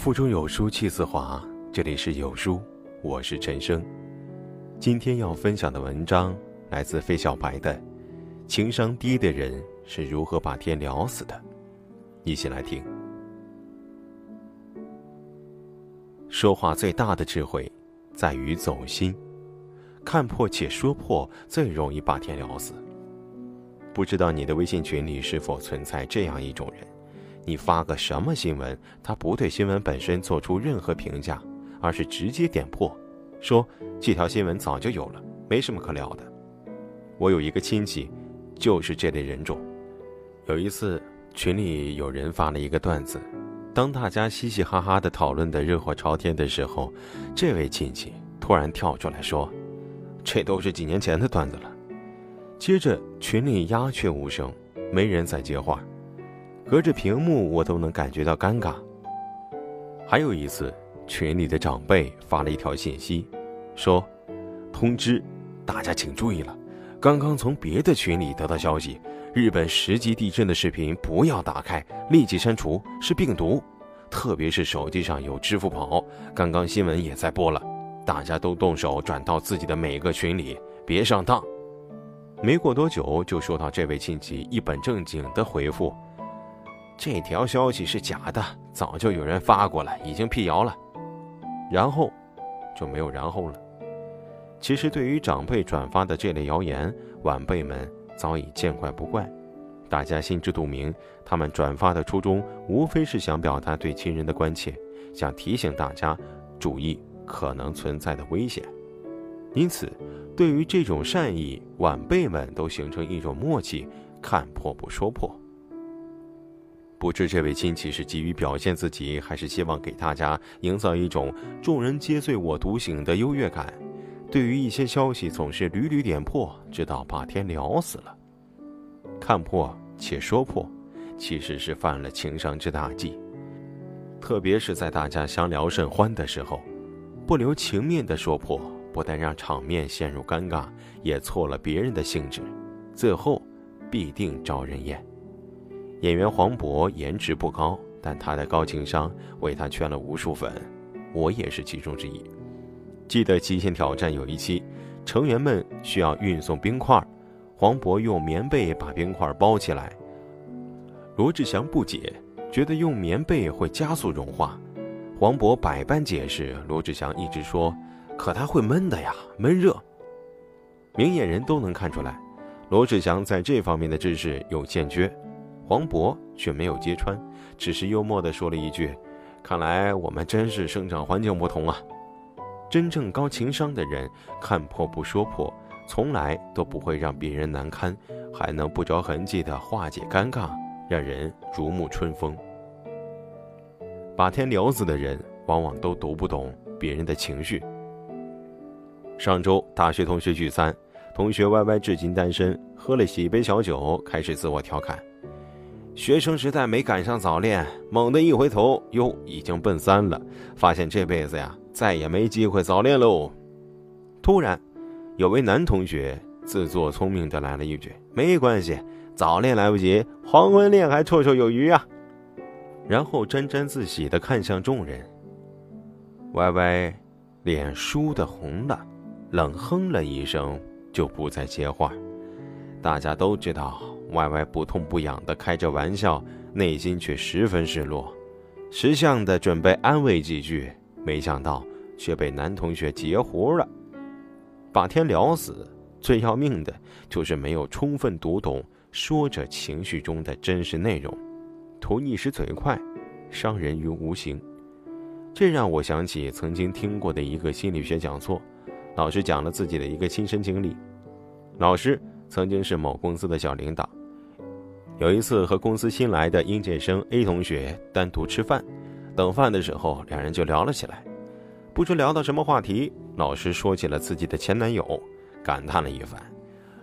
腹中有书气自华，这里是有书，我是陈生。今天要分享的文章来自费小白的《情商低的人是如何把天聊死的》，一起来听。说话最大的智慧，在于走心，看破且说破，最容易把天聊死。不知道你的微信群里是否存在这样一种人？你发个什么新闻，他不对新闻本身做出任何评价，而是直接点破，说这条新闻早就有了，没什么可聊的。我有一个亲戚，就是这类人种。有一次群里有人发了一个段子，当大家嘻嘻哈哈的讨论的热火朝天的时候，这位亲戚突然跳出来说：“这都是几年前的段子了。”接着群里鸦雀无声，没人再接话。隔着屏幕，我都能感觉到尴尬。还有一次，群里的长辈发了一条信息，说：“通知，大家请注意了，刚刚从别的群里得到消息，日本十级地震的视频不要打开，立即删除，是病毒。特别是手机上有支付宝，刚刚新闻也在播了，大家都动手转到自己的每个群里，别上当。”没过多久，就收到这位亲戚一本正经的回复。这条消息是假的，早就有人发过了，已经辟谣了。然后，就没有然后了。其实，对于长辈转发的这类谣言，晚辈们早已见怪不怪，大家心知肚明。他们转发的初衷，无非是想表达对亲人的关切，想提醒大家注意可能存在的危险。因此，对于这种善意，晚辈们都形成一种默契，看破不说破。不知这位亲戚是急于表现自己，还是希望给大家营造一种众人皆醉我独醒的优越感？对于一些消息总是屡屡点破，直到把天聊死了。看破且说破，其实是犯了情商之大忌。特别是在大家相聊甚欢的时候，不留情面的说破，不但让场面陷入尴尬，也挫了别人的兴致，最后必定招人厌。演员黄渤颜值不高，但他的高情商为他圈了无数粉，我也是其中之一。记得《极限挑战》有一期，成员们需要运送冰块，黄渤用棉被把冰块包起来。罗志祥不解，觉得用棉被会加速融化。黄渤百般解释，罗志祥一直说：“可它会闷的呀，闷热。”明眼人都能看出来，罗志祥在这方面的知识有欠缺。黄渤却没有揭穿，只是幽默地说了一句：“看来我们真是生长环境不同啊。”真正高情商的人，看破不说破，从来都不会让别人难堪，还能不着痕迹地化解尴尬，让人如沐春风。把天聊死的人，往往都读不懂别人的情绪。上周大学同学聚餐，同学 Y Y 至今单身，喝了几杯小酒，开始自我调侃。学生时代没赶上早恋，猛地一回头，哟，已经奔三了，发现这辈子呀，再也没机会早恋喽。突然，有位男同学自作聪明的来了一句：“没关系，早恋来不及，黄昏恋还绰绰有余啊。”然后沾沾自喜的看向众人。歪歪脸倏的红了，冷哼了一声，就不再接话。大家都知道。歪歪不痛不痒的开着玩笑，内心却十分失落，识相的准备安慰几句，没想到却被男同学截胡了。把天聊死，最要命的就是没有充分读懂说者情绪中的真实内容，图一时嘴快，伤人于无形。这让我想起曾经听过的一个心理学讲座，老师讲了自己的一个亲身经历。老师曾经是某公司的小领导。有一次和公司新来的应届生 A 同学单独吃饭，等饭的时候，两人就聊了起来。不知聊到什么话题，老师说起了自己的前男友，感叹了一番，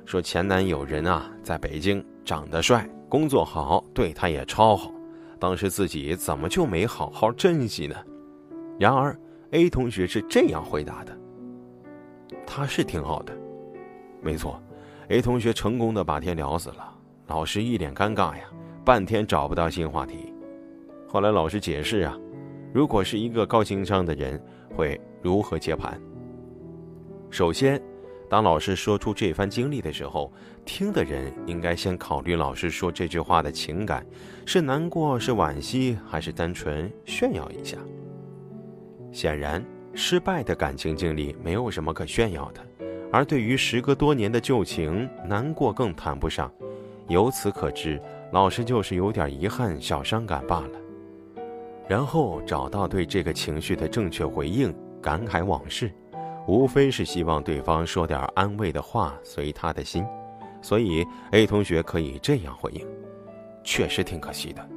说前男友人啊，在北京长得帅，工作好，对他也超好。当时自己怎么就没好好珍惜呢？然而 A 同学是这样回答的：“他是挺好的，没错。”A 同学成功的把天聊死了。老师一脸尴尬呀，半天找不到新话题。后来老师解释啊，如果是一个高情商的人，会如何接盘？首先，当老师说出这番经历的时候，听的人应该先考虑老师说这句话的情感，是难过、是惋惜，还是单纯炫耀一下？显然，失败的感情经历没有什么可炫耀的，而对于时隔多年的旧情，难过更谈不上。由此可知，老师就是有点遗憾、小伤感罢了。然后找到对这个情绪的正确回应，感慨往事，无非是希望对方说点安慰的话，随他的心。所以 A 同学可以这样回应：确实挺可惜的，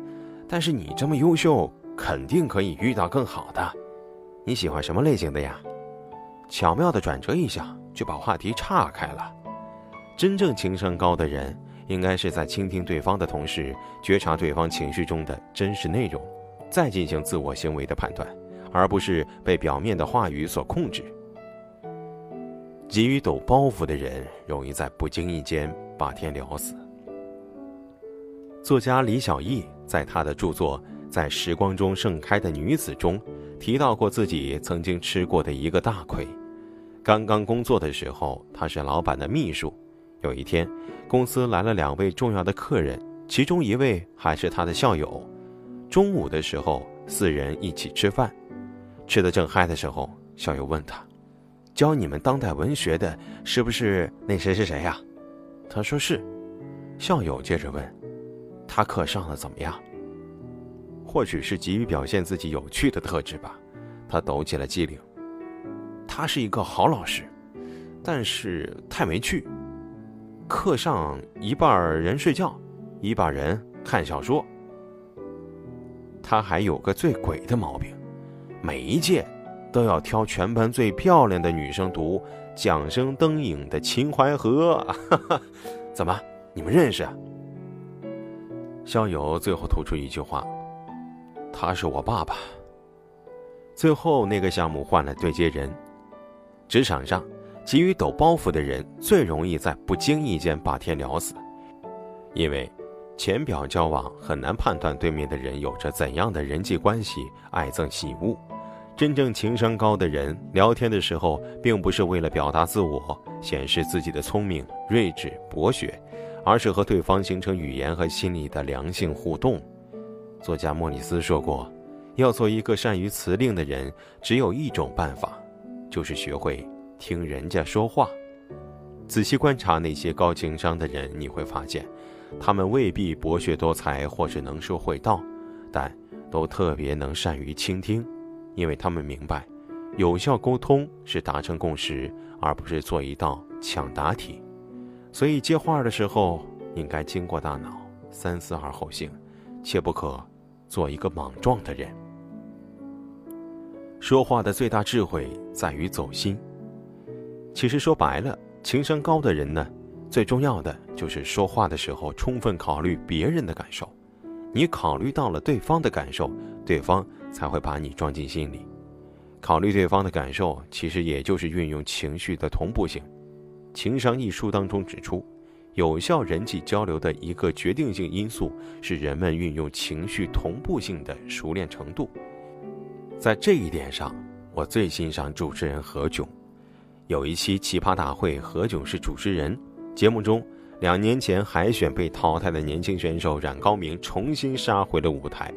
但是你这么优秀，肯定可以遇到更好的。你喜欢什么类型的呀？巧妙的转折一下，就把话题岔开了。真正情商高的人，应该是在倾听对方的同时，觉察对方情绪中的真实内容。再进行自我行为的判断，而不是被表面的话语所控制。急于抖包袱的人，容易在不经意间把天聊死。作家李小艺在他的著作《在时光中盛开的女子》中，提到过自己曾经吃过的一个大亏。刚刚工作的时候，他是老板的秘书。有一天，公司来了两位重要的客人，其中一位还是他的校友。中午的时候，四人一起吃饭，吃得正嗨的时候，校友问他：“教你们当代文学的，是不是那谁谁谁呀？”他说是。校友接着问：“他课上的怎么样？”或许是急于表现自己有趣的特质吧，他抖起了机灵：“他是一个好老师，但是太没趣。课上一半人睡觉，一半人看小说。”他还有个最鬼的毛病，每一届都要挑全班最漂亮的女生读《桨声灯影的秦淮河》。怎么，你们认识？校友最后吐出一句话：“他是我爸爸。”最后那个项目换了对接人。职场上，急于抖包袱的人最容易在不经意间把天聊死，因为。浅表交往很难判断对面的人有着怎样的人际关系，爱憎喜恶。真正情商高的人，聊天的时候并不是为了表达自我、显示自己的聪明、睿智、博学，而是和对方形成语言和心理的良性互动。作家莫里斯说过，要做一个善于辞令的人，只有一种办法，就是学会听人家说话。仔细观察那些高情商的人，你会发现。他们未必博学多才或是能说会道，但都特别能善于倾听，因为他们明白，有效沟通是达成共识，而不是做一道抢答题。所以接话的时候应该经过大脑，三思而后行，切不可做一个莽撞的人。说话的最大智慧在于走心。其实说白了，情商高的人呢。最重要的就是说话的时候充分考虑别人的感受，你考虑到了对方的感受，对方才会把你装进心里。考虑对方的感受，其实也就是运用情绪的同步性。《情商》一书当中指出，有效人际交流的一个决定性因素是人们运用情绪同步性的熟练程度。在这一点上，我最欣赏主持人何炅。有一期《奇葩大会》，何炅是主持人。节目中，两年前海选被淘汰的年轻选手冉高明重新杀回了舞台。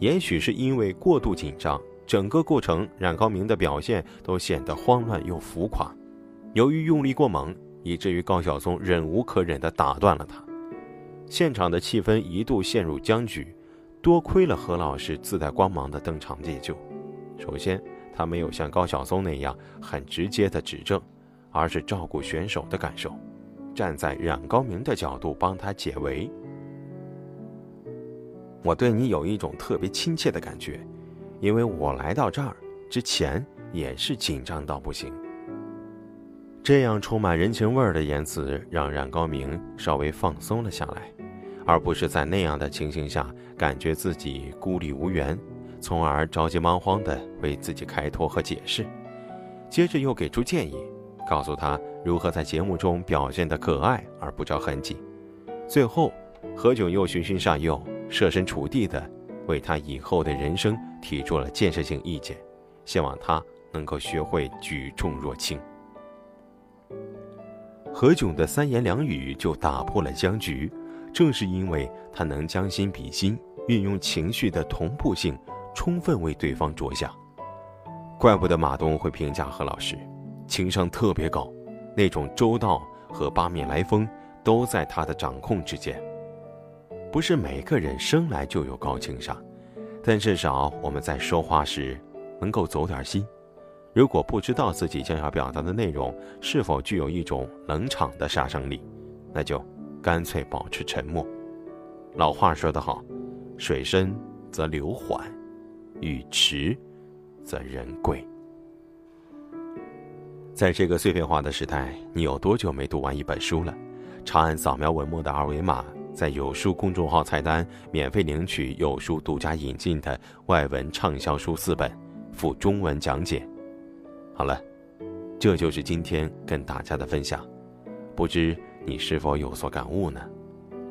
也许是因为过度紧张，整个过程冉高明的表现都显得慌乱又浮夸。由于用力过猛，以至于高晓松忍无可忍地打断了他。现场的气氛一度陷入僵局。多亏了何老师自带光芒的登场解救。首先，他没有像高晓松那样很直接的指正，而是照顾选手的感受。站在冉高明的角度帮他解围。我对你有一种特别亲切的感觉，因为我来到这儿之前也是紧张到不行。这样充满人情味儿的言辞让冉高明稍微放松了下来，而不是在那样的情形下感觉自己孤立无援，从而着急忙慌地为自己开脱和解释，接着又给出建议。告诉他如何在节目中表现的可爱而不着痕迹。最后，何炅又循循善诱、设身处地的为他以后的人生提出了建设性意见，希望他能够学会举重若轻。何炅的三言两语就打破了僵局，正是因为他能将心比心，运用情绪的同步性，充分为对方着想。怪不得马东会评价何老师，情商特别高，那种周到和八面来风都在他的掌控之间。不是每个人生来就有高情商，但至少我们在说话时能够走点心。如果不知道自己将要表达的内容是否具有一种冷场的杀伤力，那就干脆保持沉默。老话说得好，水深则流缓，雨迟则人贵。在这个碎片化的时代，你有多久没读完一本书了？长按扫描文末的二维码。在有书公众号菜单免费领取有书独家引进的外文畅销书四本，附中文讲解。好了，这就是今天跟大家的分享，不知你是否有所感悟呢？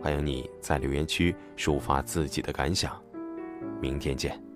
欢迎你在留言区抒发自己的感想。明天见。